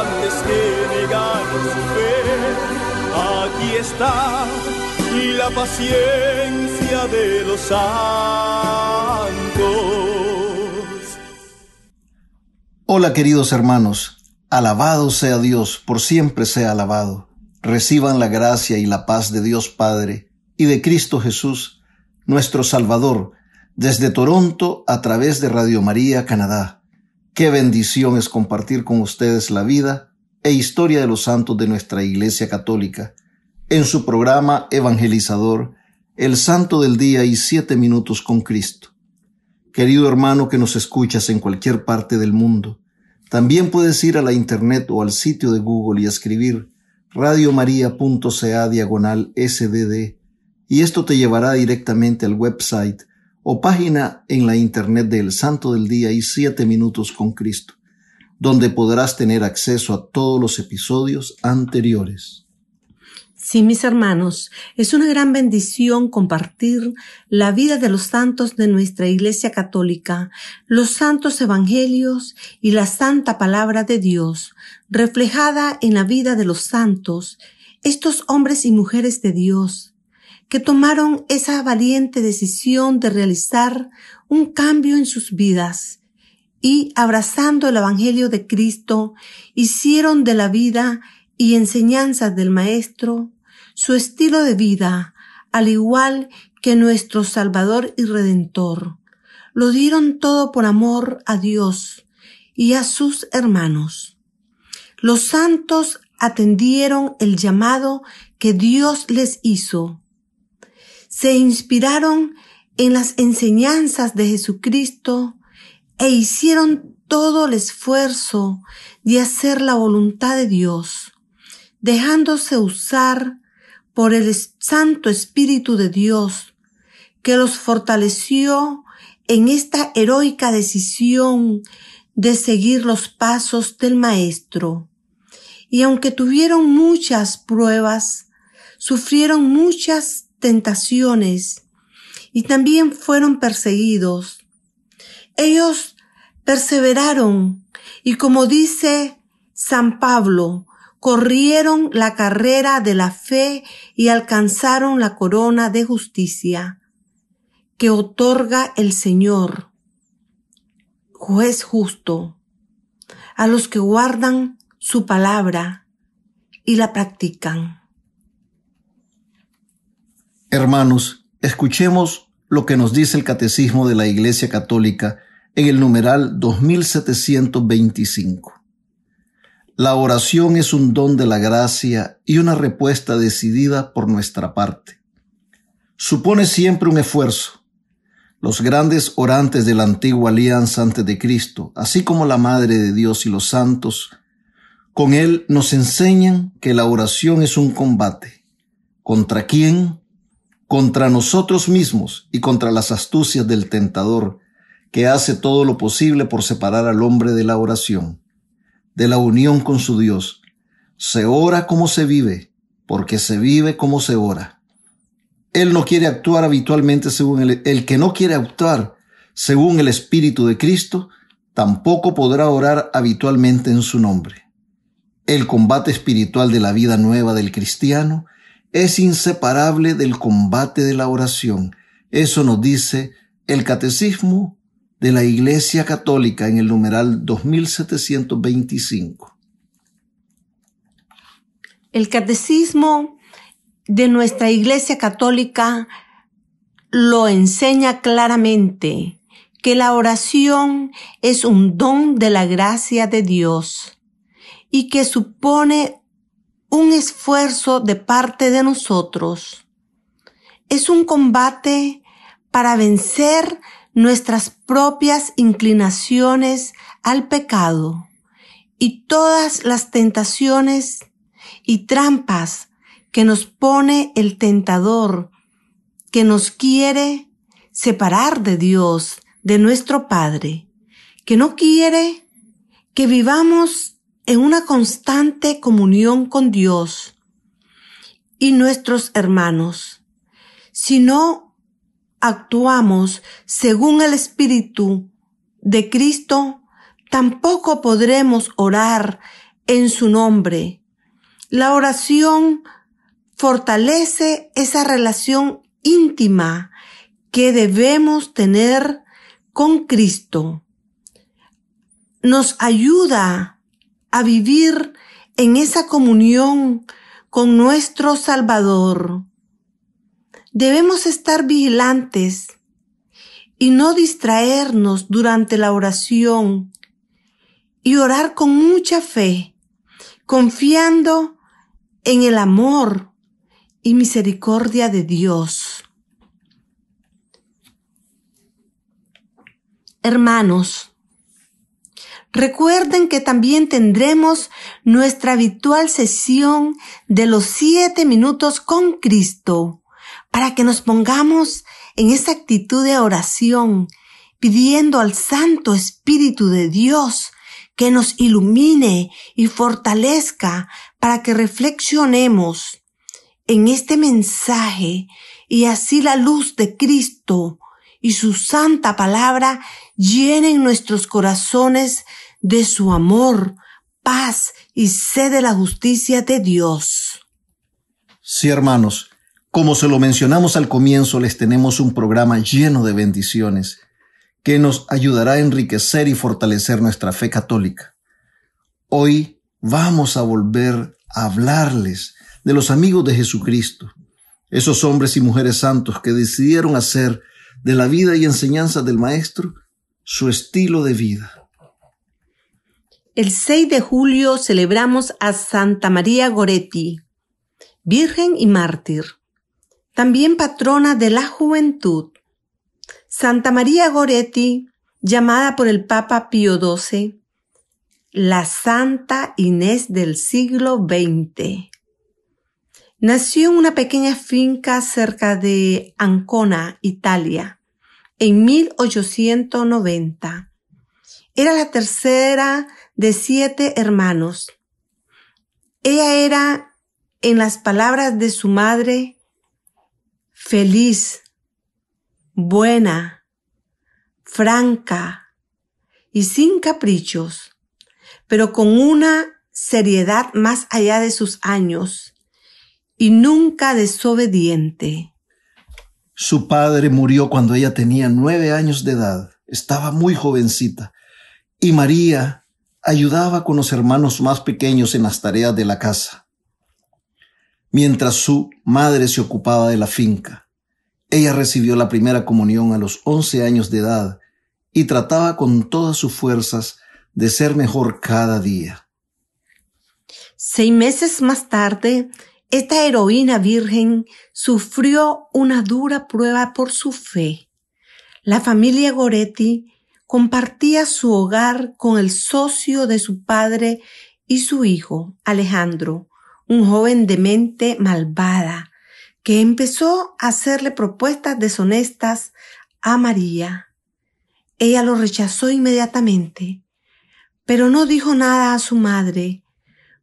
antes que negar su fe. Aquí está la paciencia de los santos. Hola queridos hermanos, alabado sea Dios, por siempre sea alabado. Reciban la gracia y la paz de Dios Padre y de Cristo Jesús, nuestro Salvador, desde Toronto a través de Radio María, Canadá. Qué bendición es compartir con ustedes la vida e historia de los santos de nuestra Iglesia Católica en su programa evangelizador El Santo del Día y Siete Minutos con Cristo. Querido hermano que nos escuchas en cualquier parte del mundo, también puedes ir a la internet o al sitio de Google y escribir radiomaria.ca diagonal sdd y esto te llevará directamente al website o página en la internet del Santo del Día y Siete Minutos con Cristo, donde podrás tener acceso a todos los episodios anteriores. Sí, mis hermanos, es una gran bendición compartir la vida de los santos de nuestra Iglesia Católica, los santos evangelios y la santa palabra de Dios, reflejada en la vida de los santos, estos hombres y mujeres de Dios, que tomaron esa valiente decisión de realizar un cambio en sus vidas y, abrazando el Evangelio de Cristo, hicieron de la vida y enseñanzas del Maestro su estilo de vida, al igual que nuestro Salvador y Redentor. Lo dieron todo por amor a Dios y a sus hermanos. Los santos atendieron el llamado que Dios les hizo. Se inspiraron en las enseñanzas de Jesucristo e hicieron todo el esfuerzo de hacer la voluntad de Dios, dejándose usar por el Santo Espíritu de Dios, que los fortaleció en esta heroica decisión de seguir los pasos del Maestro. Y aunque tuvieron muchas pruebas, sufrieron muchas tentaciones y también fueron perseguidos. Ellos perseveraron y como dice San Pablo, corrieron la carrera de la fe y alcanzaron la corona de justicia que otorga el Señor, juez justo, a los que guardan su palabra y la practican. Hermanos, escuchemos lo que nos dice el Catecismo de la Iglesia Católica en el numeral 2725. La oración es un don de la gracia y una respuesta decidida por nuestra parte. Supone siempre un esfuerzo. Los grandes orantes de la antigua alianza antes de Cristo, así como la Madre de Dios y los santos, con él nos enseñan que la oración es un combate. ¿Contra quién? Contra nosotros mismos y contra las astucias del tentador, que hace todo lo posible por separar al hombre de la oración de la unión con su Dios. Se ora como se vive, porque se vive como se ora. Él no quiere actuar habitualmente según el, el que no quiere actuar según el Espíritu de Cristo, tampoco podrá orar habitualmente en su nombre. El combate espiritual de la vida nueva del cristiano es inseparable del combate de la oración. Eso nos dice el Catecismo de la Iglesia Católica en el numeral 2725. El catecismo de nuestra Iglesia Católica lo enseña claramente que la oración es un don de la gracia de Dios y que supone un esfuerzo de parte de nosotros. Es un combate para vencer nuestras propias inclinaciones al pecado y todas las tentaciones y trampas que nos pone el tentador, que nos quiere separar de Dios, de nuestro Padre, que no quiere que vivamos en una constante comunión con Dios y nuestros hermanos, sino actuamos según el Espíritu de Cristo, tampoco podremos orar en su nombre. La oración fortalece esa relación íntima que debemos tener con Cristo. Nos ayuda a vivir en esa comunión con nuestro Salvador Debemos estar vigilantes y no distraernos durante la oración y orar con mucha fe, confiando en el amor y misericordia de Dios. Hermanos, recuerden que también tendremos nuestra habitual sesión de los siete minutos con Cristo para que nos pongamos en esa actitud de oración, pidiendo al Santo Espíritu de Dios que nos ilumine y fortalezca para que reflexionemos en este mensaje y así la luz de Cristo y su santa palabra llenen nuestros corazones de su amor, paz y sed de la justicia de Dios. Sí, hermanos, como se lo mencionamos al comienzo, les tenemos un programa lleno de bendiciones que nos ayudará a enriquecer y fortalecer nuestra fe católica. Hoy vamos a volver a hablarles de los amigos de Jesucristo, esos hombres y mujeres santos que decidieron hacer de la vida y enseñanza del Maestro su estilo de vida. El 6 de julio celebramos a Santa María Goretti, Virgen y Mártir también patrona de la juventud. Santa María Goretti, llamada por el Papa Pío XII, la Santa Inés del siglo XX. Nació en una pequeña finca cerca de Ancona, Italia, en 1890. Era la tercera de siete hermanos. Ella era, en las palabras de su madre, feliz, buena, franca y sin caprichos, pero con una seriedad más allá de sus años y nunca desobediente. Su padre murió cuando ella tenía nueve años de edad, estaba muy jovencita, y María ayudaba con los hermanos más pequeños en las tareas de la casa mientras su madre se ocupaba de la finca. Ella recibió la primera comunión a los once años de edad y trataba con todas sus fuerzas de ser mejor cada día. Seis meses más tarde, esta heroína virgen sufrió una dura prueba por su fe. La familia Goretti compartía su hogar con el socio de su padre y su hijo, Alejandro, un joven de mente malvada, que empezó a hacerle propuestas deshonestas a María. Ella lo rechazó inmediatamente, pero no dijo nada a su madre,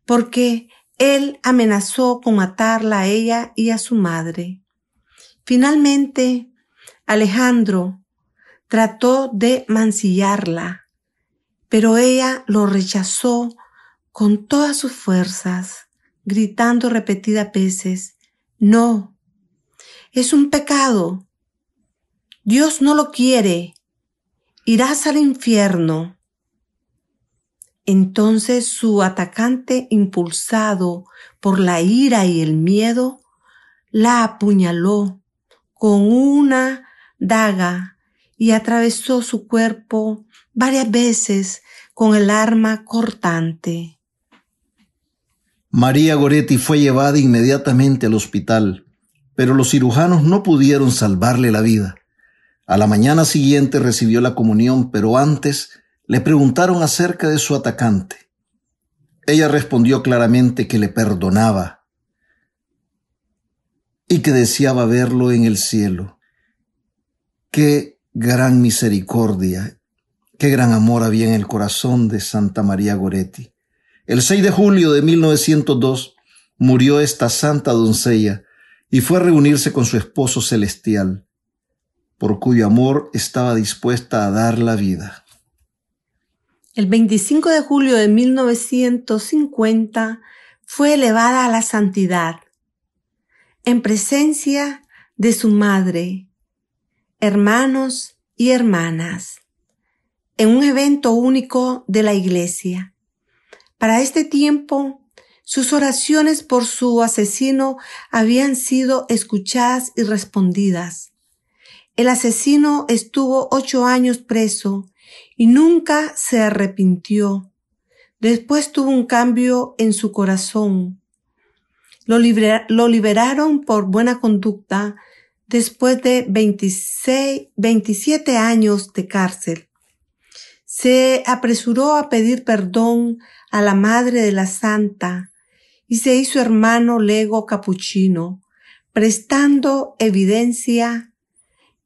porque él amenazó con matarla a ella y a su madre. Finalmente, Alejandro trató de mancillarla, pero ella lo rechazó con todas sus fuerzas gritando repetidas veces, no, es un pecado. Dios no lo quiere. Irás al infierno. Entonces su atacante, impulsado por la ira y el miedo, la apuñaló con una daga y atravesó su cuerpo varias veces con el arma cortante. María Goretti fue llevada inmediatamente al hospital, pero los cirujanos no pudieron salvarle la vida. A la mañana siguiente recibió la comunión, pero antes le preguntaron acerca de su atacante. Ella respondió claramente que le perdonaba y que deseaba verlo en el cielo. Qué gran misericordia, qué gran amor había en el corazón de Santa María Goretti. El 6 de julio de 1902 murió esta santa doncella y fue a reunirse con su esposo celestial, por cuyo amor estaba dispuesta a dar la vida. El 25 de julio de 1950 fue elevada a la santidad en presencia de su madre, hermanos y hermanas, en un evento único de la iglesia. Para este tiempo, sus oraciones por su asesino habían sido escuchadas y respondidas. El asesino estuvo ocho años preso y nunca se arrepintió. Después tuvo un cambio en su corazón lo, liberaron por buena conducta después de 26, 27 años de cárcel. Se apresuró a pedir perdón a la Madre de la Santa y se hizo hermano lego capuchino, prestando evidencia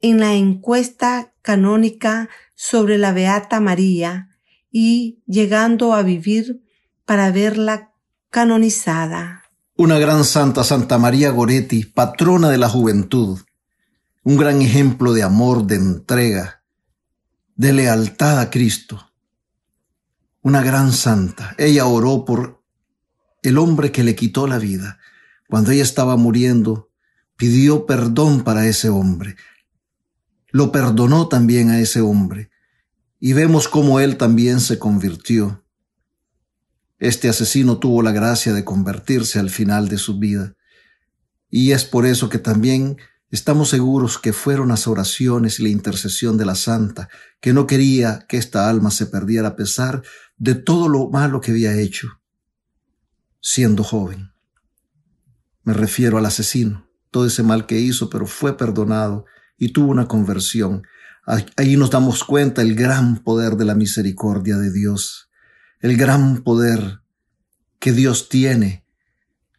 en la encuesta canónica sobre la Beata María y llegando a vivir para verla canonizada una gran santa, Santa María Goretti, patrona de la juventud, un gran ejemplo de amor, de entrega, de lealtad a Cristo. Una gran santa. Ella oró por el hombre que le quitó la vida. Cuando ella estaba muriendo, pidió perdón para ese hombre. Lo perdonó también a ese hombre. Y vemos cómo él también se convirtió. Este asesino tuvo la gracia de convertirse al final de su vida. Y es por eso que también estamos seguros que fueron las oraciones y la intercesión de la santa, que no quería que esta alma se perdiera a pesar de todo lo malo que había hecho, siendo joven. Me refiero al asesino, todo ese mal que hizo, pero fue perdonado y tuvo una conversión. Ahí nos damos cuenta el gran poder de la misericordia de Dios el gran poder que Dios tiene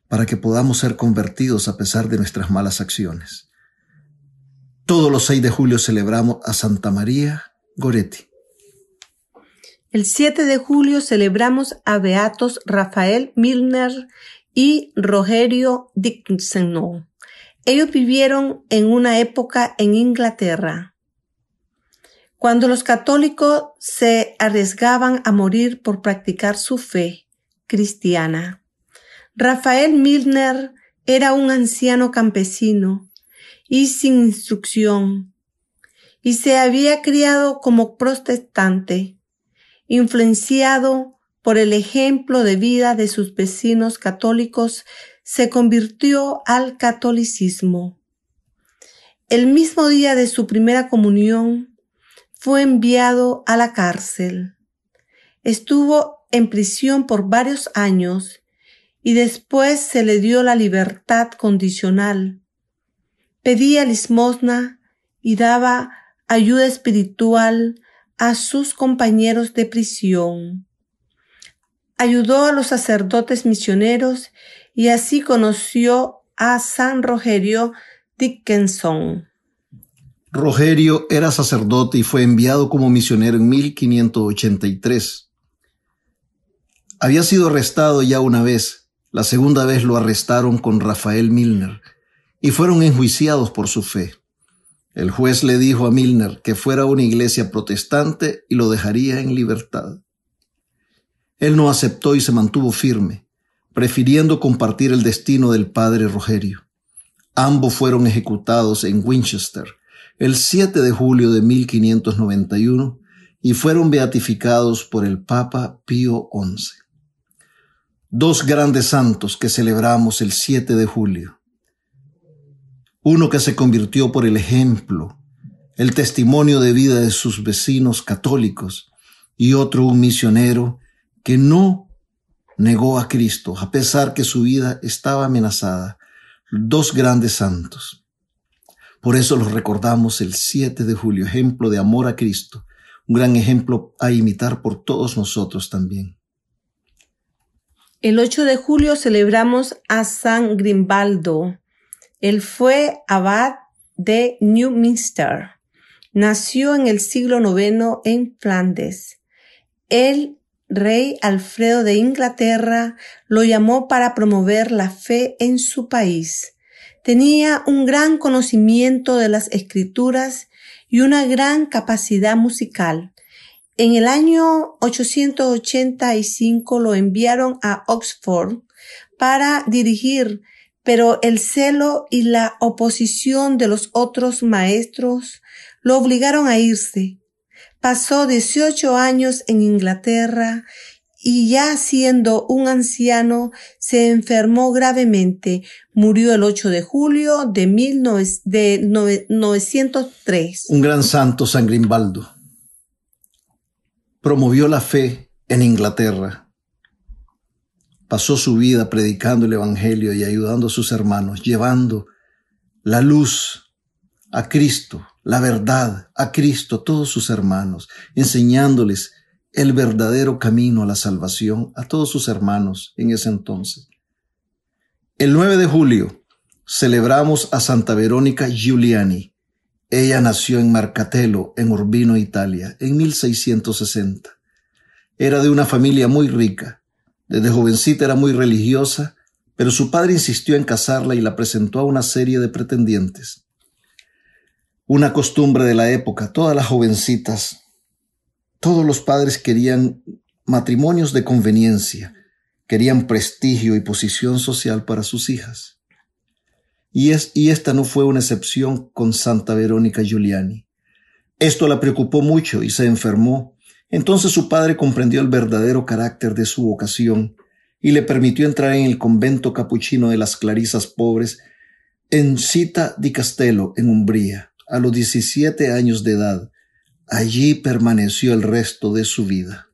para que podamos ser convertidos a pesar de nuestras malas acciones. Todos los 6 de julio celebramos a Santa María Goretti. El 7 de julio celebramos a Beatos Rafael Milner y Rogerio Dickinson. Ellos vivieron en una época en Inglaterra cuando los católicos se arriesgaban a morir por practicar su fe cristiana. Rafael Milner era un anciano campesino y sin instrucción, y se había criado como protestante, influenciado por el ejemplo de vida de sus vecinos católicos, se convirtió al catolicismo. El mismo día de su primera comunión, fue enviado a la cárcel. Estuvo en prisión por varios años y después se le dio la libertad condicional. Pedía limosna y daba ayuda espiritual a sus compañeros de prisión. Ayudó a los sacerdotes misioneros y así conoció a San Rogerio Dickinson. Rogerio era sacerdote y fue enviado como misionero en 1583. Había sido arrestado ya una vez, la segunda vez lo arrestaron con Rafael Milner y fueron enjuiciados por su fe. El juez le dijo a Milner que fuera a una iglesia protestante y lo dejaría en libertad. Él no aceptó y se mantuvo firme, prefiriendo compartir el destino del padre Rogerio. Ambos fueron ejecutados en Winchester el 7 de julio de 1591 y fueron beatificados por el Papa Pío XI. Dos grandes santos que celebramos el 7 de julio. Uno que se convirtió por el ejemplo, el testimonio de vida de sus vecinos católicos, y otro un misionero que no negó a Cristo, a pesar que su vida estaba amenazada. Dos grandes santos. Por eso los recordamos el 7 de julio, ejemplo de amor a Cristo, un gran ejemplo a imitar por todos nosotros también. El 8 de julio celebramos a San Grimbaldo. Él fue abad de Newminster. Nació en el siglo IX en Flandes. El rey Alfredo de Inglaterra lo llamó para promover la fe en su país. Tenía un gran conocimiento de las escrituras y una gran capacidad musical. En el año 885 lo enviaron a Oxford para dirigir, pero el celo y la oposición de los otros maestros lo obligaron a irse. Pasó 18 años en Inglaterra y ya siendo un anciano se enfermó gravemente. Murió el 8 de julio de, 1903. Un gran santo, San Grimbaldo. Promovió la fe en Inglaterra. Pasó su vida predicando el Evangelio y ayudando a sus hermanos, llevando la luz a Cristo, la verdad a Cristo, a todos sus hermanos, enseñándoles el verdadero camino a la salvación a todos sus hermanos en ese entonces. El 9 de julio celebramos a Santa Verónica Giuliani. Ella nació en Marcatello, en Urbino, Italia, en 1660. Era de una familia muy rica. Desde jovencita era muy religiosa, pero su padre insistió en casarla y la presentó a una serie de pretendientes. Una costumbre de la época, todas las jovencitas todos los padres querían matrimonios de conveniencia, querían prestigio y posición social para sus hijas. Y, es, y esta no fue una excepción con Santa Verónica Giuliani. Esto la preocupó mucho y se enfermó. Entonces su padre comprendió el verdadero carácter de su vocación y le permitió entrar en el convento capuchino de las Clarisas Pobres en Cita di Castello, en Umbría, a los 17 años de edad, Allí permaneció el resto de su vida.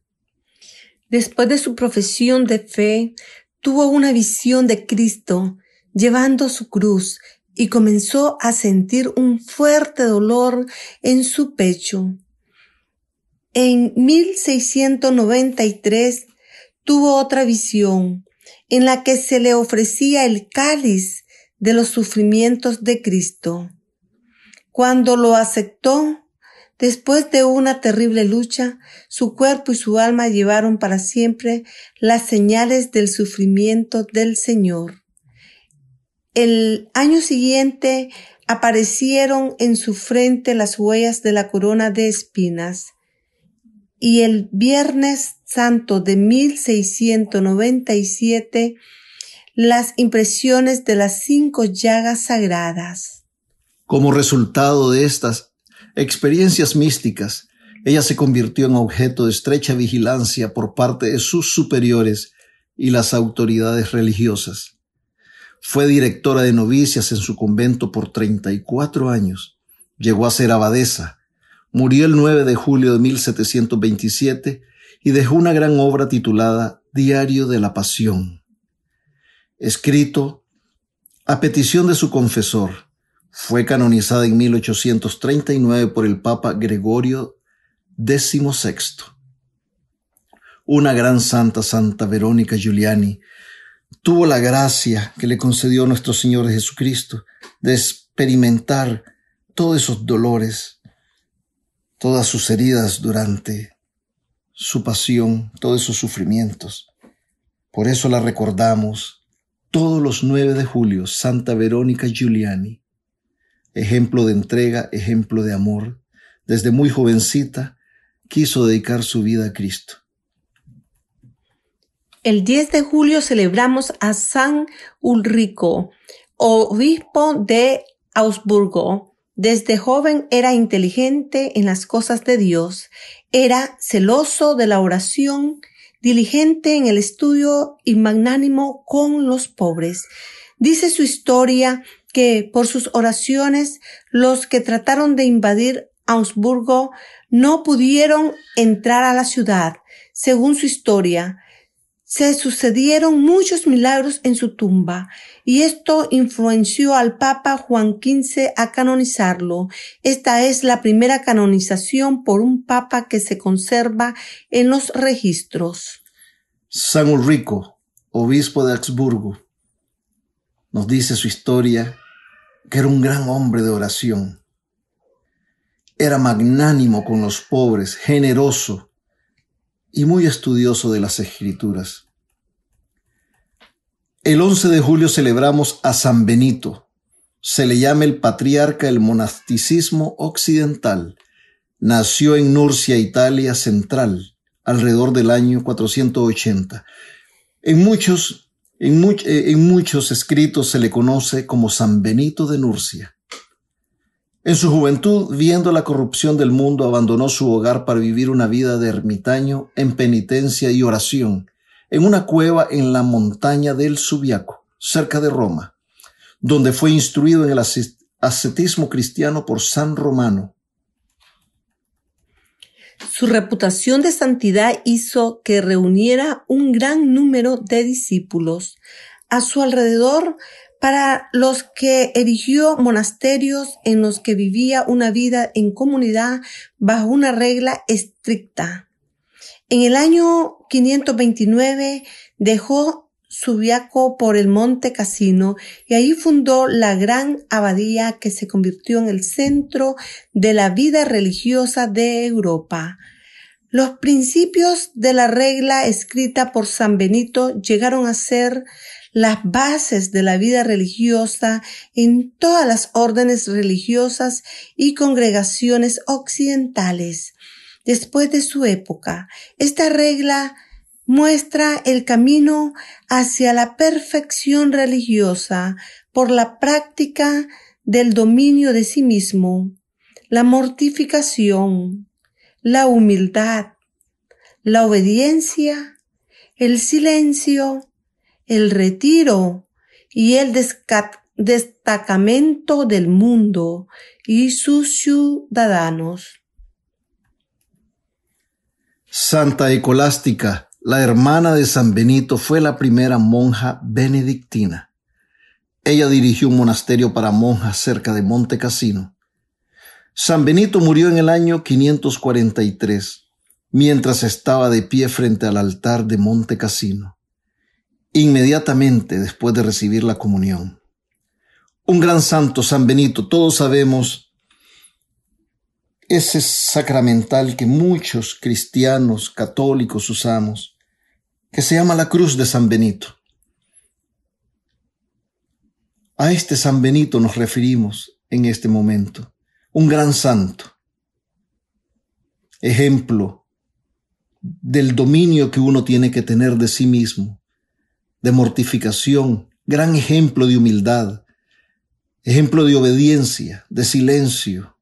Después de su profesión de fe, tuvo una visión de Cristo llevando su cruz y comenzó a sentir un fuerte dolor en su pecho. En 1693 tuvo otra visión en la que se le ofrecía el cáliz de los sufrimientos de Cristo. Cuando lo aceptó, Después de una terrible lucha, su cuerpo y su alma llevaron para siempre las señales del sufrimiento del Señor. El año siguiente aparecieron en su frente las huellas de la corona de espinas. Y el Viernes Santo de 1697, las impresiones de las cinco llagas sagradas. Como resultado de estas experiencias místicas, ella se convirtió en objeto de estrecha vigilancia por parte de sus superiores y las autoridades religiosas. Fue directora de novicias en su convento por 34 años. Llegó a ser abadesa. Murió el 9 de julio de 1727 y dejó una gran obra titulada Diario de la Pasión, escrito a petición de su confesor, fue canonizada en 1839 por el Papa Gregorio XVI. Una gran santa, Santa Verónica Giuliani, tuvo la gracia que le concedió nuestro Señor Jesucristo de experimentar todos esos dolores, todas sus heridas durante su pasión, todos esos sufrimientos. Por eso la recordamos todos los 9 de julio, Santa Verónica Giuliani ejemplo de entrega, ejemplo de amor. Desde muy jovencita quiso dedicar su vida a Cristo. El 10 de julio celebramos a San Ulrico, obispo de Augsburgo. Desde joven era inteligente en las cosas de Dios, era celoso de la oración, diligente en el estudio y magnánimo con los pobres. Dice su historia que por sus oraciones los que trataron de invadir Augsburgo no pudieron entrar a la ciudad. Según su historia, se sucedieron muchos milagros en su tumba y esto influenció al Papa Juan XV a canonizarlo. Esta es la primera canonización por un Papa que se conserva en los registros. San Ulrico, obispo de Augsburgo, nos dice su historia que era un gran hombre de oración. Era magnánimo con los pobres, generoso y muy estudioso de las escrituras. El 11 de julio celebramos a San Benito. Se le llama el patriarca del monasticismo occidental. Nació en Nurcia, Italia central, alrededor del año 480. En muchos, en, eh, en muchos escritos se le conoce como San Benito de Nurcia. En su juventud, viendo la corrupción del mundo, abandonó su hogar para vivir una vida de ermitaño en penitencia y oración en una cueva en la montaña del Subiaco, cerca de Roma, donde fue instruido en el ascetismo cristiano por San Romano. Su reputación de santidad hizo que reuniera un gran número de discípulos. A su alrededor para los que erigió monasterios en los que vivía una vida en comunidad bajo una regla estricta. En el año 529 dejó Subiaco por el monte Casino y ahí fundó la gran abadía que se convirtió en el centro de la vida religiosa de Europa. Los principios de la regla escrita por San Benito llegaron a ser las bases de la vida religiosa en todas las órdenes religiosas y congregaciones occidentales. Después de su época, esta regla muestra el camino hacia la perfección religiosa por la práctica del dominio de sí mismo, la mortificación, la humildad, la obediencia, el silencio, el retiro y el destacamento del mundo y sus ciudadanos. Santa Ecolástica, la hermana de San Benito, fue la primera monja benedictina. Ella dirigió un monasterio para monjas cerca de Monte Cassino. San Benito murió en el año 543, mientras estaba de pie frente al altar de Monte Cassino inmediatamente después de recibir la comunión. Un gran santo, San Benito, todos sabemos ese sacramental que muchos cristianos católicos usamos, que se llama la cruz de San Benito. A este San Benito nos referimos en este momento, un gran santo, ejemplo del dominio que uno tiene que tener de sí mismo, de mortificación, gran ejemplo de humildad, ejemplo de obediencia, de silencio,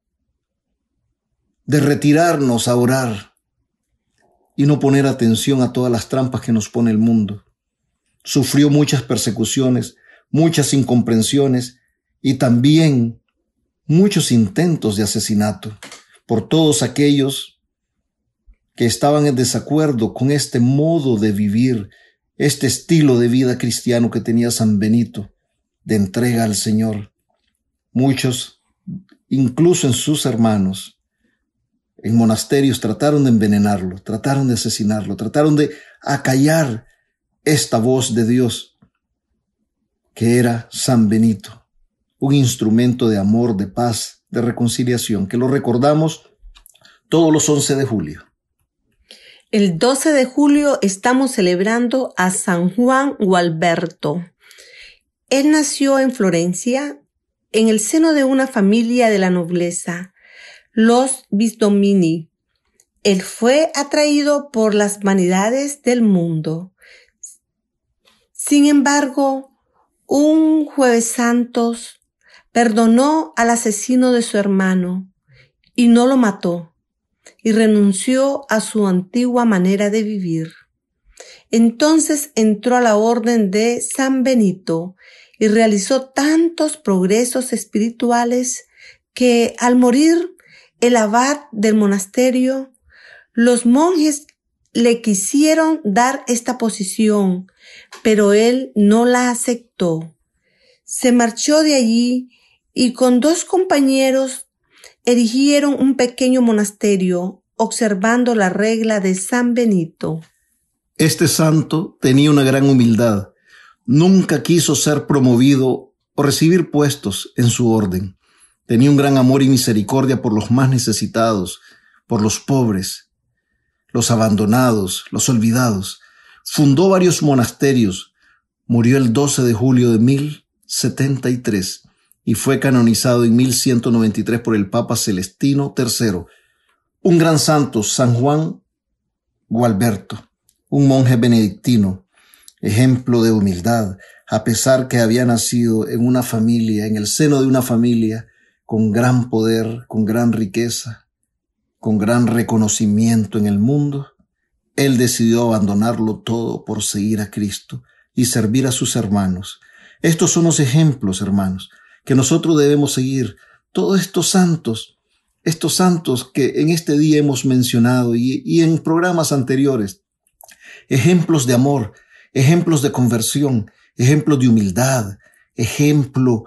de retirarnos a orar y no poner atención a todas las trampas que nos pone el mundo. Sufrió muchas persecuciones, muchas incomprensiones y también muchos intentos de asesinato por todos aquellos que estaban en desacuerdo con este modo de vivir este estilo de vida cristiano que tenía San Benito, de entrega al Señor. Muchos, incluso en sus hermanos, en monasterios trataron de envenenarlo, trataron de asesinarlo, trataron de acallar esta voz de Dios, que era San Benito, un instrumento de amor, de paz, de reconciliación, que lo recordamos todos los 11 de julio. El 12 de julio estamos celebrando a San Juan Gualberto. Él nació en Florencia, en el seno de una familia de la nobleza, los Bisdomini. Él fue atraído por las vanidades del mundo. Sin embargo, un jueves santos perdonó al asesino de su hermano y no lo mató, y renunció a su antigua manera de vivir. Entonces entró a la orden de San Benito y realizó tantos progresos espirituales que al morir el abad del monasterio, los monjes le quisieron dar esta posición, pero él no la aceptó. Se marchó de allí y con dos compañeros erigieron un pequeño monasterio observando la regla de San Benito. Este santo tenía una gran humildad. Nunca quiso ser promovido o recibir puestos en su orden. Tenía un gran amor y misericordia por los más necesitados, por los pobres, los abandonados, los olvidados. Fundó varios monasterios. Murió el 12 de julio de 1073 y fue canonizado en 1193 por el Papa Celestino III. Un gran santo, San Juan Gualberto, un monje benedictino, ejemplo de humildad, a pesar que había nacido en una familia, en el seno de una familia, con gran poder, con gran riqueza, con gran reconocimiento en el mundo, él decidió abandonarlo todo por seguir a Cristo y servir a sus hermanos. Estos son los ejemplos, hermanos, que nosotros debemos seguir. Todos estos santos, estos santos que en este día hemos mencionado y, en programas anteriores, ejemplos de amor, ejemplos de conversión, ejemplos de humildad, ejemplo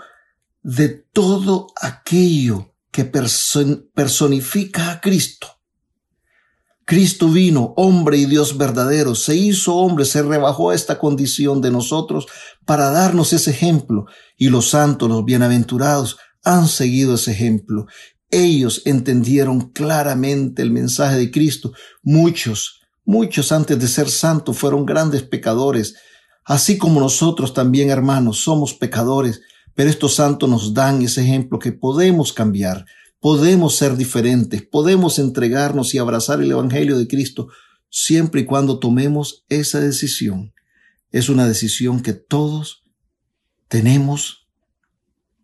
de todo aquello que personifica a Cristo. Cristo vino, hombre y Dios verdadero, se hizo hombre, se rebajó a esta condición de nosotros para darnos ese ejemplo. Y los santos, los bienaventurados, han seguido ese ejemplo. Ellos entendieron claramente el mensaje de Cristo. Muchos, muchos antes de ser santos fueron grandes pecadores. Así como nosotros también, hermanos, somos pecadores, pero estos santos nos dan ese ejemplo que podemos cambiar, podemos ser diferentes, podemos entregarnos y abrazar el Evangelio de Cristo siempre y cuando tomemos esa decisión. Es una decisión que todos tenemos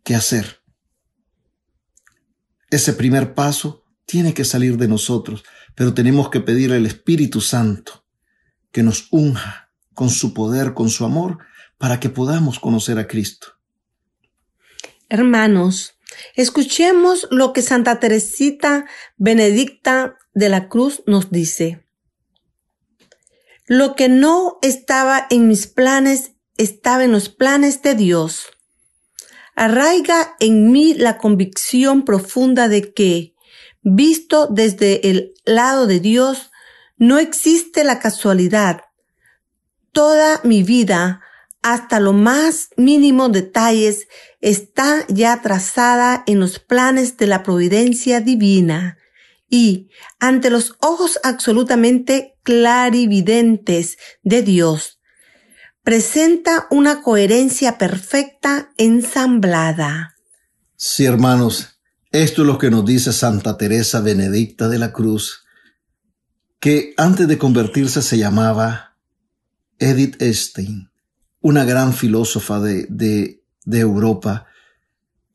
que hacer. Ese primer paso tiene que salir de nosotros, pero tenemos que pedirle al Espíritu Santo que nos unja con su poder, con su amor, para que podamos conocer a Cristo. Hermanos, escuchemos lo que Santa Teresita Benedicta de la Cruz nos dice. Lo que no estaba en mis planes estaba en los planes de Dios. Arraiga en mí la convicción profunda de que, visto desde el lado de Dios, no existe la casualidad. Toda mi vida hasta los más mínimos detalles está ya trazada en los planes de la providencia divina y ante los ojos absolutamente clarividentes de Dios, presenta una coherencia perfecta ensamblada. Sí, hermanos, esto es lo que nos dice Santa Teresa Benedicta de la Cruz, que antes de convertirse se llamaba Edith Stein una gran filósofa de, de, de Europa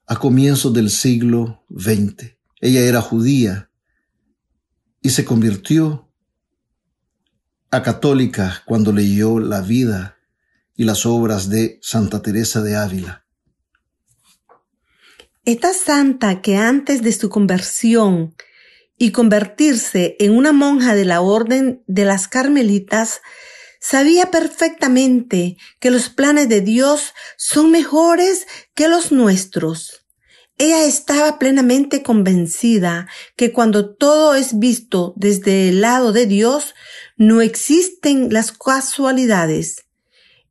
a comienzos del siglo XX. Ella era judía y se convirtió a católica cuando leyó la vida y las obras de Santa Teresa de Ávila. Esta santa que antes de su conversión y convertirse en una monja de la orden de las carmelitas Sabía perfectamente que los planes de Dios son mejores que los nuestros. Ella estaba plenamente convencida que cuando todo es visto desde el lado de Dios, no existen las casualidades.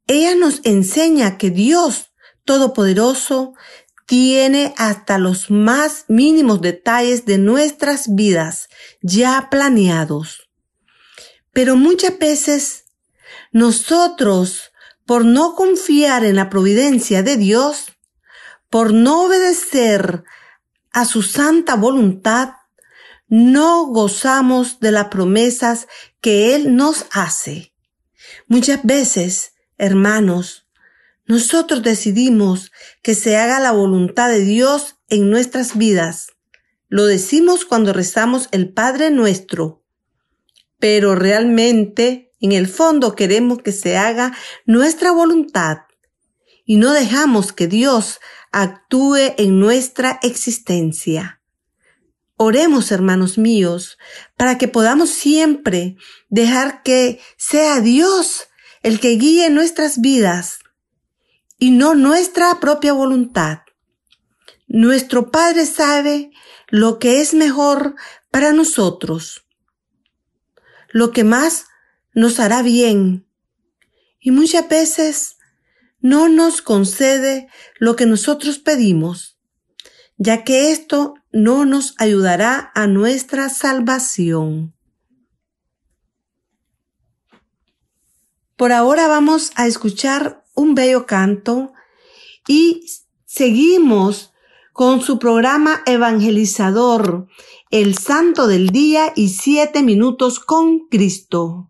Ella nos enseña que Dios Todopoderoso tiene hasta los más mínimos detalles de nuestras vidas ya planeados. Pero muchas veces nosotros, por no confiar en la providencia de Dios, por no obedecer a su santa voluntad, no gozamos de las promesas que Él nos hace. Muchas veces, hermanos, nosotros decidimos que se haga la voluntad de Dios en nuestras vidas. Lo decimos cuando rezamos el Padre nuestro, pero realmente en el fondo queremos que se haga nuestra voluntad y no dejamos que Dios actúe en nuestra existencia. Oremos, hermanos míos, para que podamos siempre dejar que sea Dios el que guíe nuestras vidas y no nuestra propia voluntad. Nuestro Padre sabe lo que es mejor para nosotros, lo que más nos hará bien. Y muchas veces no nos concede lo que nosotros pedimos, ya que esto no nos ayudará a nuestra salvación. Por ahora vamos a escuchar un bello canto y seguimos con su programa evangelizador, El Santo del Día y Siete Minutos con Cristo.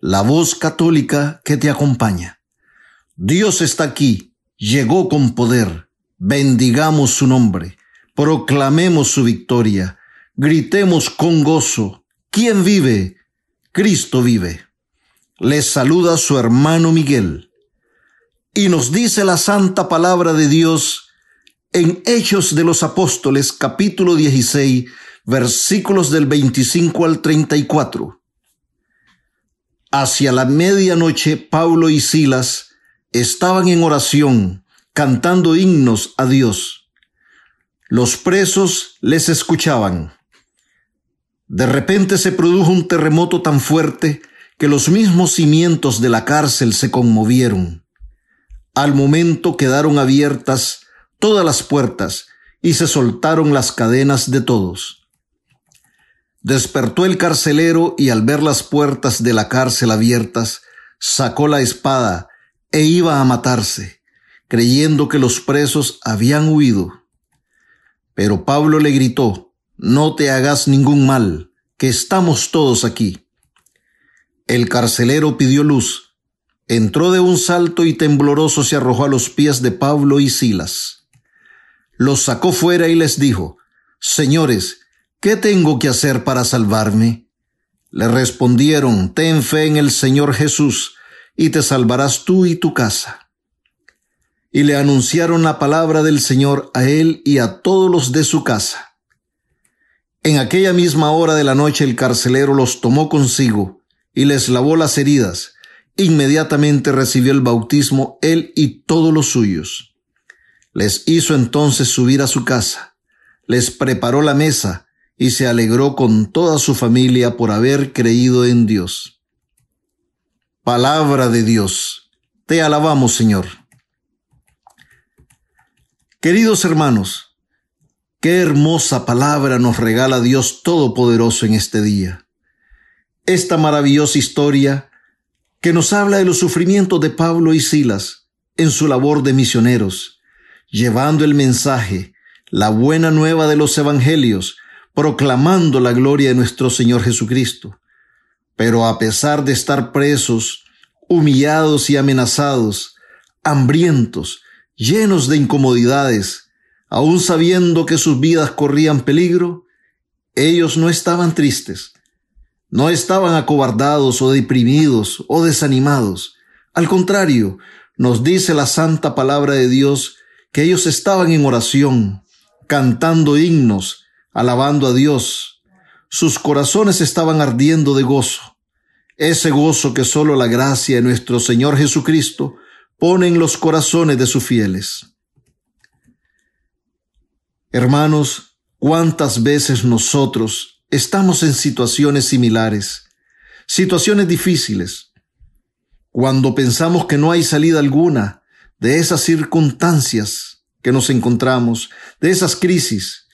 la voz católica que te acompaña. Dios está aquí, llegó con poder, bendigamos su nombre, proclamemos su victoria, gritemos con gozo, ¿quién vive? Cristo vive. Les saluda su hermano Miguel. Y nos dice la santa palabra de Dios en Hechos de los Apóstoles capítulo 16 versículos del 25 al 34. Hacia la medianoche, Pablo y Silas estaban en oración, cantando himnos a Dios. Los presos les escuchaban. De repente se produjo un terremoto tan fuerte que los mismos cimientos de la cárcel se conmovieron. Al momento quedaron abiertas todas las puertas y se soltaron las cadenas de todos. Despertó el carcelero y al ver las puertas de la cárcel abiertas, sacó la espada e iba a matarse, creyendo que los presos habían huido. Pero Pablo le gritó, No te hagas ningún mal, que estamos todos aquí. El carcelero pidió luz, entró de un salto y tembloroso se arrojó a los pies de Pablo y Silas. Los sacó fuera y les dijo, Señores, ¿qué tengo que hacer para salvarme? Le respondieron, ten fe en el Señor Jesús, y te salvarás tú y tu casa. Y le anunciaron la palabra del Señor a él y a todos los de su casa. En aquella misma hora de la noche el carcelero los tomó consigo y les lavó las heridas. Inmediatamente recibió el bautismo él y todos los suyos. Les hizo entonces subir a su casa, les preparó la mesa, y se alegró con toda su familia por haber creído en Dios. Palabra de Dios. Te alabamos, Señor. Queridos hermanos, qué hermosa palabra nos regala Dios Todopoderoso en este día. Esta maravillosa historia que nos habla de los sufrimientos de Pablo y Silas en su labor de misioneros, llevando el mensaje, la buena nueva de los evangelios, proclamando la gloria de nuestro Señor Jesucristo. Pero a pesar de estar presos, humillados y amenazados, hambrientos, llenos de incomodidades, aun sabiendo que sus vidas corrían peligro, ellos no estaban tristes, no estaban acobardados o deprimidos o desanimados. Al contrario, nos dice la santa palabra de Dios que ellos estaban en oración, cantando himnos, alabando a Dios. Sus corazones estaban ardiendo de gozo, ese gozo que solo la gracia de nuestro Señor Jesucristo pone en los corazones de sus fieles. Hermanos, cuántas veces nosotros estamos en situaciones similares, situaciones difíciles, cuando pensamos que no hay salida alguna de esas circunstancias que nos encontramos, de esas crisis,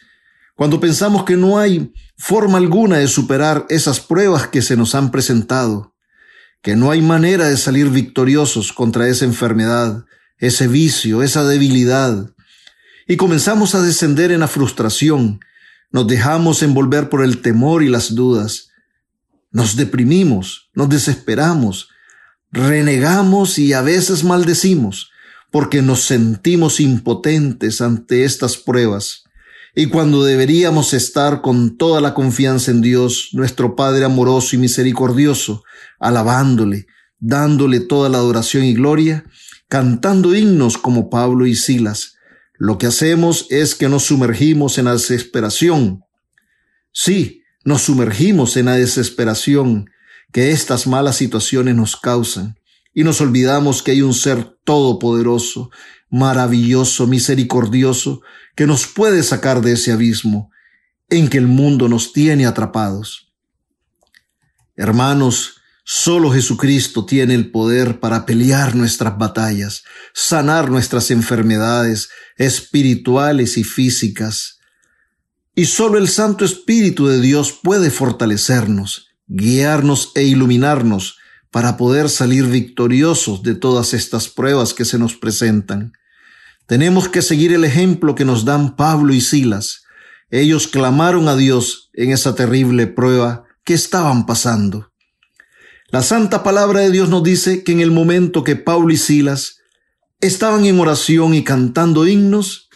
cuando pensamos que no hay forma alguna de superar esas pruebas que se nos han presentado, que no hay manera de salir victoriosos contra esa enfermedad, ese vicio, esa debilidad, y comenzamos a descender en la frustración, nos dejamos envolver por el temor y las dudas, nos deprimimos, nos desesperamos, renegamos y a veces maldecimos, porque nos sentimos impotentes ante estas pruebas y cuando deberíamos estar con toda la confianza en Dios, nuestro Padre amoroso y misericordioso, alabándole, dándole toda la adoración y gloria, cantando himnos como Pablo y Silas, lo que hacemos es que nos sumergimos en la desesperación. Sí, nos sumergimos en la desesperación que estas malas situaciones nos causan y nos olvidamos que hay un ser todopoderoso, maravilloso, misericordioso, que nos puede sacar de ese abismo en que el mundo nos tiene atrapados. Hermanos, Solo Jesucristo tiene el poder para pelear nuestras batallas, sanar nuestras enfermedades espirituales y físicas. Y solo el Santo Espíritu de Dios puede fortalecernos, guiarnos e iluminarnos para poder salir victoriosos de todas estas pruebas que se nos presentan. Tenemos que seguir el ejemplo que nos dan Pablo y Silas. Ellos clamaron a Dios en esa terrible prueba que estaban pasando. La santa palabra de Dios nos dice que en el momento que Pablo y Silas estaban en oración y cantando himnos,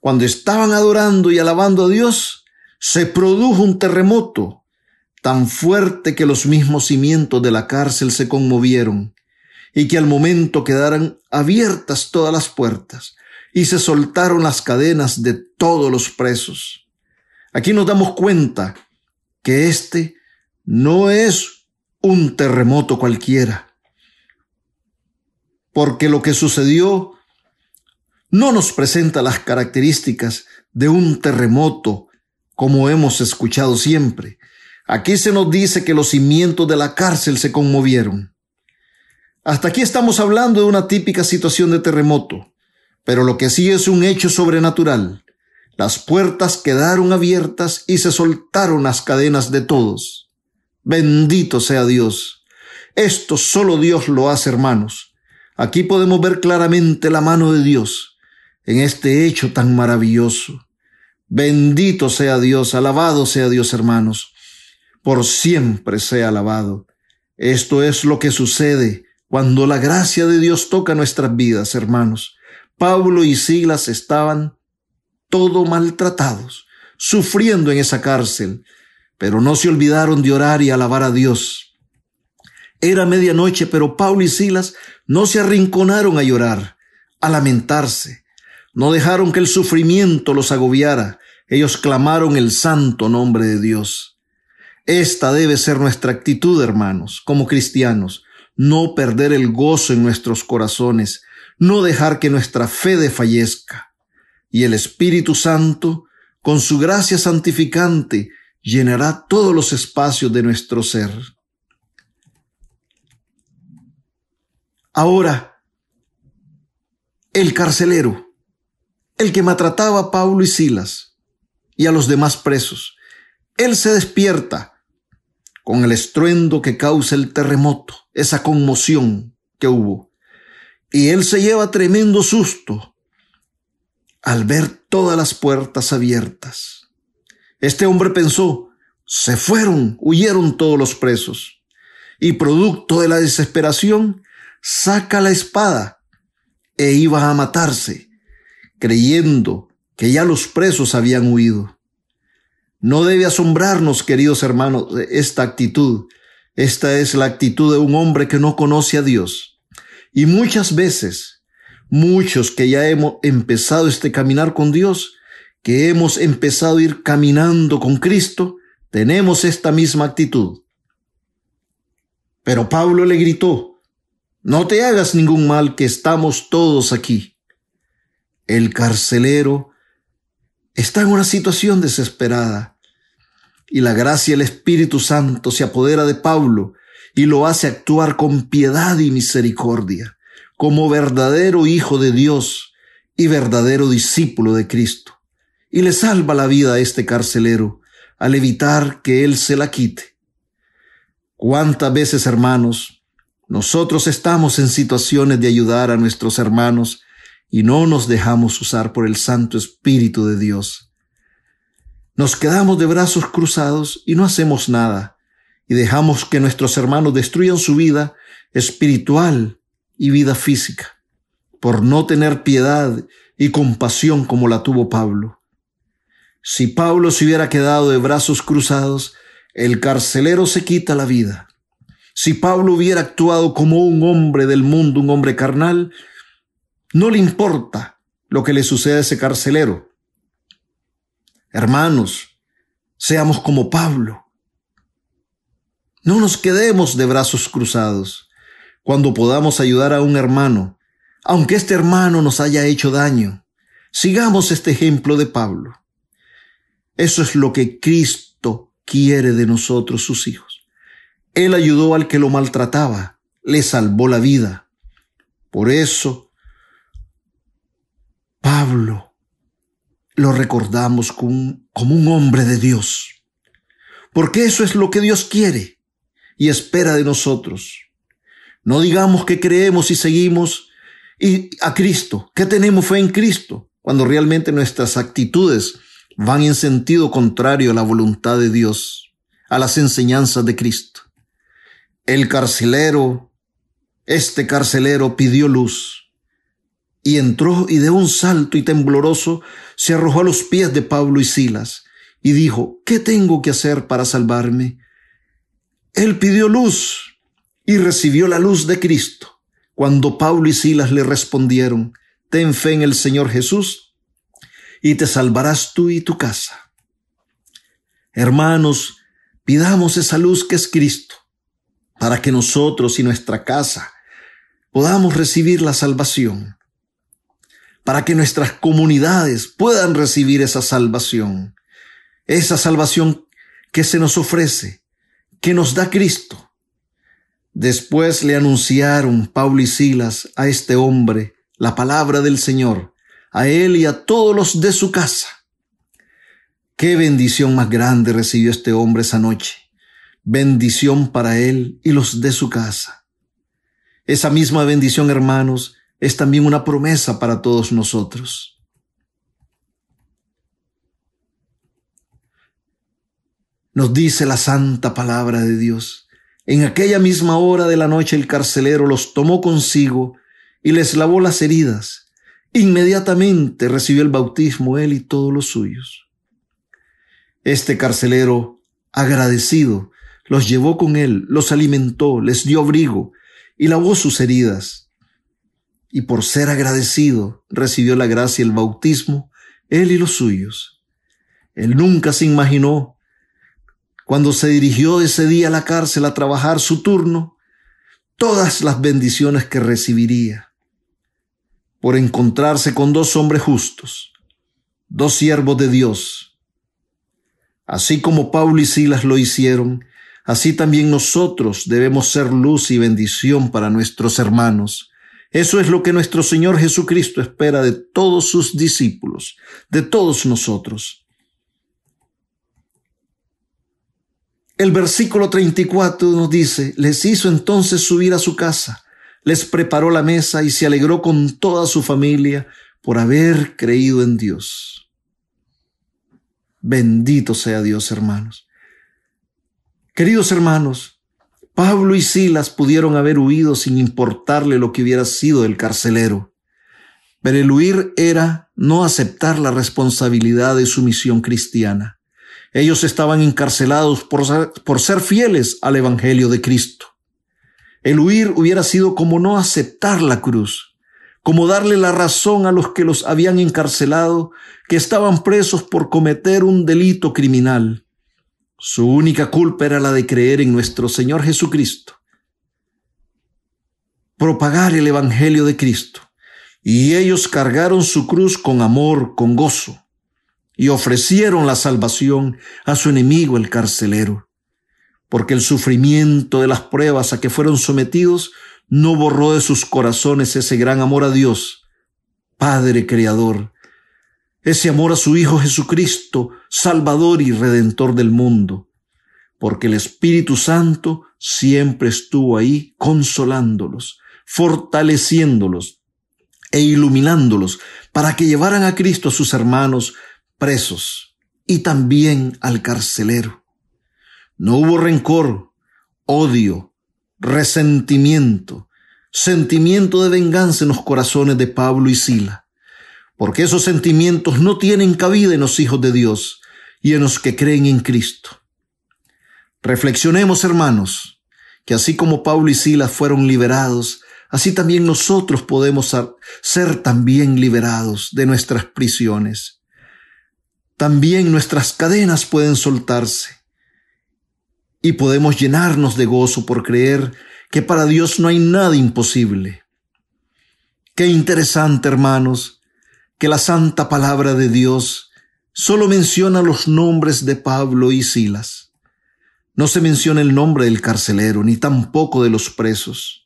cuando estaban adorando y alabando a Dios, se produjo un terremoto tan fuerte que los mismos cimientos de la cárcel se conmovieron y que al momento quedaran abiertas todas las puertas y se soltaron las cadenas de todos los presos. Aquí nos damos cuenta que este no es un terremoto cualquiera. Porque lo que sucedió no nos presenta las características de un terremoto como hemos escuchado siempre. Aquí se nos dice que los cimientos de la cárcel se conmovieron. Hasta aquí estamos hablando de una típica situación de terremoto, pero lo que sí es un hecho sobrenatural. Las puertas quedaron abiertas y se soltaron las cadenas de todos. Bendito sea Dios. Esto solo Dios lo hace, hermanos. Aquí podemos ver claramente la mano de Dios en este hecho tan maravilloso. Bendito sea Dios, alabado sea Dios, hermanos. Por siempre sea alabado. Esto es lo que sucede cuando la gracia de Dios toca nuestras vidas, hermanos. Pablo y Silas estaban todo maltratados, sufriendo en esa cárcel, pero no se olvidaron de orar y alabar a Dios. Era medianoche, pero Pablo y Silas no se arrinconaron a llorar, a lamentarse. No dejaron que el sufrimiento los agobiara. Ellos clamaron el santo nombre de Dios. Esta debe ser nuestra actitud, hermanos, como cristianos. No perder el gozo en nuestros corazones, no dejar que nuestra fe desfallezca. Y el Espíritu Santo, con su gracia santificante, llenará todos los espacios de nuestro ser. Ahora, el carcelero, el que maltrataba a Pablo y Silas y a los demás presos, él se despierta con el estruendo que causa el terremoto, esa conmoción que hubo. Y él se lleva tremendo susto al ver todas las puertas abiertas. Este hombre pensó, se fueron, huyeron todos los presos. Y producto de la desesperación, saca la espada e iba a matarse, creyendo que ya los presos habían huido. No debe asombrarnos, queridos hermanos, esta actitud. Esta es la actitud de un hombre que no conoce a Dios. Y muchas veces, muchos que ya hemos empezado este caminar con Dios, que hemos empezado a ir caminando con Cristo, tenemos esta misma actitud. Pero Pablo le gritó, no te hagas ningún mal que estamos todos aquí. El carcelero está en una situación desesperada y la gracia del Espíritu Santo se apodera de Pablo y lo hace actuar con piedad y misericordia, como verdadero Hijo de Dios y verdadero discípulo de Cristo y le salva la vida a este carcelero al evitar que él se la quite. ¿Cuántas veces, hermanos, nosotros estamos en situaciones de ayudar a nuestros hermanos y no nos dejamos usar por el Santo Espíritu de Dios? Nos quedamos de brazos cruzados y no hacemos nada y dejamos que nuestros hermanos destruyan su vida espiritual y vida física por no tener piedad y compasión como la tuvo Pablo. Si Pablo se hubiera quedado de brazos cruzados, el carcelero se quita la vida. Si Pablo hubiera actuado como un hombre del mundo, un hombre carnal, no le importa lo que le sucede a ese carcelero. Hermanos, seamos como Pablo. No nos quedemos de brazos cruzados cuando podamos ayudar a un hermano, aunque este hermano nos haya hecho daño. Sigamos este ejemplo de Pablo. Eso es lo que Cristo quiere de nosotros, sus hijos. Él ayudó al que lo maltrataba, le salvó la vida. Por eso, Pablo lo recordamos como, un hombre de Dios, porque eso es lo que Dios quiere y espera de nosotros. No digamos que creemos y seguimos y a Cristo, que tenemos fe en Cristo, cuando realmente nuestras actitudes van en sentido contrario a la voluntad de Dios, a las enseñanzas de Cristo. El carcelero, este carcelero pidió luz y entró y de un salto y tembloroso se arrojó a los pies de Pablo y Silas y dijo, ¿qué tengo que hacer para salvarme? Él pidió luz y recibió la luz de Cristo. Cuando Pablo y Silas le respondieron, ten fe en el Señor Jesús y te salvarás tú y tu casa. Hermanos, pidamos esa luz que es Cristo, para que nosotros y nuestra casa podamos recibir la salvación, para que nuestras comunidades puedan recibir esa salvación, esa salvación que se nos ofrece, que nos da Cristo. Después le anunciaron Pablo y Silas a este hombre la palabra del Señor, a él y a todos los de su casa. Qué bendición más grande recibió este hombre esa noche. Bendición para él y los de su casa. Esa misma bendición, hermanos, es también una promesa para todos nosotros. Nos dice la santa palabra de Dios. En aquella misma hora de la noche el carcelero los tomó consigo y les lavó las heridas Inmediatamente recibió el bautismo él y todos los suyos. Este carcelero, agradecido, los llevó con él, los alimentó, les dio abrigo y lavó sus heridas. Y por ser agradecido, recibió la gracia y el bautismo, él y los suyos. Él nunca se imaginó, cuando se dirigió ese día a la cárcel a trabajar su turno, todas las bendiciones que recibiría por encontrarse con dos hombres justos, dos siervos de Dios. Así como Pablo y Silas lo hicieron, así también nosotros debemos ser luz y bendición para nuestros hermanos. Eso es lo que nuestro Señor Jesucristo espera de todos sus discípulos, de todos nosotros. El versículo 34 nos dice, les hizo entonces subir a su casa les preparó la mesa y se alegró con toda su familia por haber creído en Dios. Bendito sea Dios, hermanos. Queridos hermanos, Pablo y Silas pudieron haber huido sin importarle lo que hubiera sido el carcelero, pero el huir era no aceptar la responsabilidad de su misión cristiana. Ellos estaban encarcelados por ser, por ser fieles al Evangelio de Cristo. El huir hubiera sido como no aceptar la cruz, como darle la razón a los que los habían encarcelado, que estaban presos por cometer un delito criminal. Su única culpa era la de creer en nuestro Señor Jesucristo, propagar el Evangelio de Cristo. Y ellos cargaron su cruz con amor, con gozo, y ofrecieron la salvación a su enemigo el carcelero. Porque el sufrimiento de las pruebas a que fueron sometidos no borró de sus corazones ese gran amor a Dios, Padre Creador, ese amor a su Hijo Jesucristo, Salvador y Redentor del mundo, porque el Espíritu Santo siempre estuvo ahí consolándolos, fortaleciéndolos e iluminándolos para que llevaran a Cristo a sus hermanos presos y también al carcelero. No hubo rencor, odio, resentimiento, sentimiento de venganza en los corazones de Pablo y Sila, porque esos sentimientos no tienen cabida en los hijos de Dios y en los que creen en Cristo. Reflexionemos, hermanos, que así como Pablo y Sila fueron liberados, así también nosotros podemos ser también liberados de nuestras prisiones. También nuestras cadenas pueden soltarse y podemos llenarnos de gozo por creer que para Dios no hay nada imposible. Qué interesante, hermanos, que la santa palabra de Dios solo menciona los nombres de Pablo y Silas. no se menciona el nombre del carcelero, ni tampoco de los presos,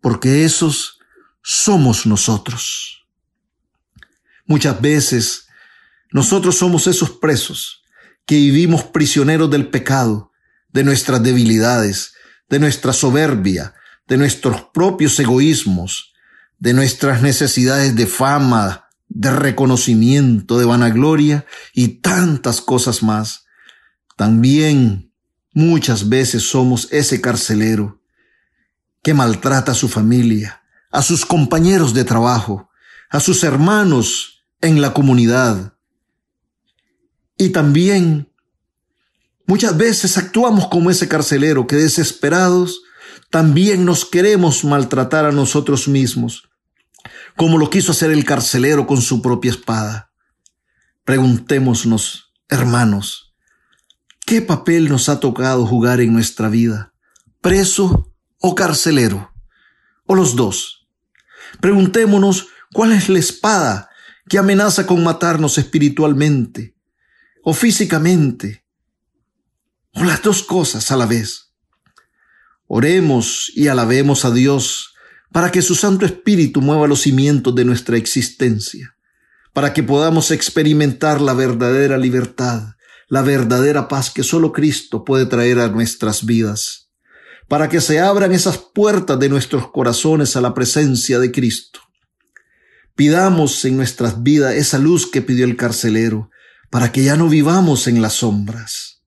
porque esos somos nosotros. Muchas veces nosotros somos esos presos que vivimos prisioneros del pecado, de nuestras debilidades, de nuestra soberbia, de nuestros propios egoísmos, de nuestras necesidades de fama, de reconocimiento, de vanagloria y tantas cosas más. También Muchas veces somos ese carcelero que maltrata a su familia, a sus compañeros de trabajo, a sus hermanos en la comunidad. Y también muchas veces actuamos como ese carcelero que desesperados también nos queremos maltratar a nosotros mismos, como lo quiso hacer el carcelero con su propia espada. Preguntémonos, hermanos, ¿Qué papel nos ha tocado jugar en nuestra vida? ¿Preso o carcelero? ¿O los dos? Preguntémonos cuál es la espada que amenaza con matarnos espiritualmente o físicamente, o las dos cosas a la vez. Oremos y alabemos a Dios para que su Santo Espíritu mueva los cimientos de nuestra existencia, para que podamos experimentar la verdadera libertad la verdadera paz que solo Cristo puede traer a nuestras vidas, para que se abran esas puertas de nuestros corazones a la presencia de Cristo. Pidamos en nuestras vidas esa luz que pidió el carcelero, para que ya no vivamos en las sombras.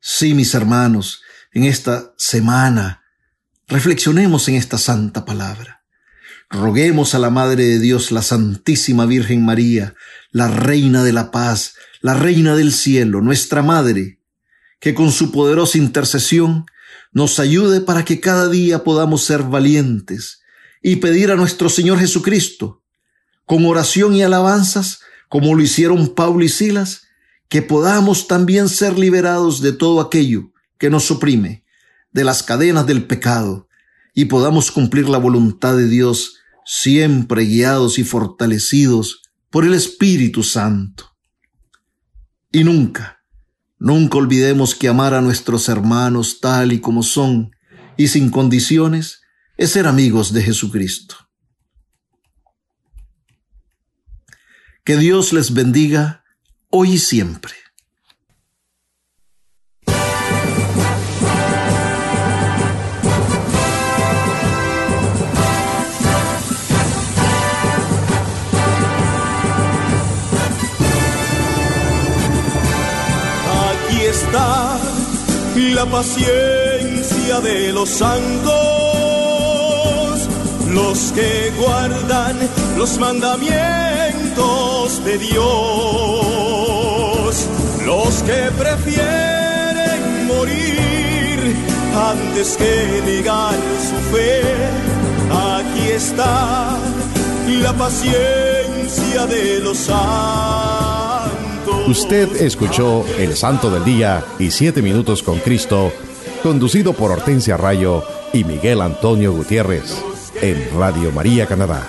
Sí, mis hermanos, en esta semana, reflexionemos en esta santa palabra. Roguemos a la Madre de Dios, la Santísima Virgen María, la Reina de la Paz, la Reina del Cielo, nuestra Madre, que con su poderosa intercesión nos ayude para que cada día podamos ser valientes y pedir a nuestro Señor Jesucristo, con oración y alabanzas, como lo hicieron Pablo y Silas, que podamos también ser liberados de todo aquello que nos oprime, de las cadenas del pecado, y podamos cumplir la voluntad de Dios, siempre guiados y fortalecidos por el Espíritu Santo. Y nunca, nunca olvidemos que amar a nuestros hermanos tal y como son y sin condiciones es ser amigos de Jesucristo. Que Dios les bendiga hoy y siempre. la paciencia de los santos, los que guardan los mandamientos de Dios, los que prefieren morir antes que negar su fe. Aquí está la paciencia de los santos. Usted escuchó El Santo del Día y Siete Minutos con Cristo, conducido por Hortensia Rayo y Miguel Antonio Gutiérrez, en Radio María Canadá,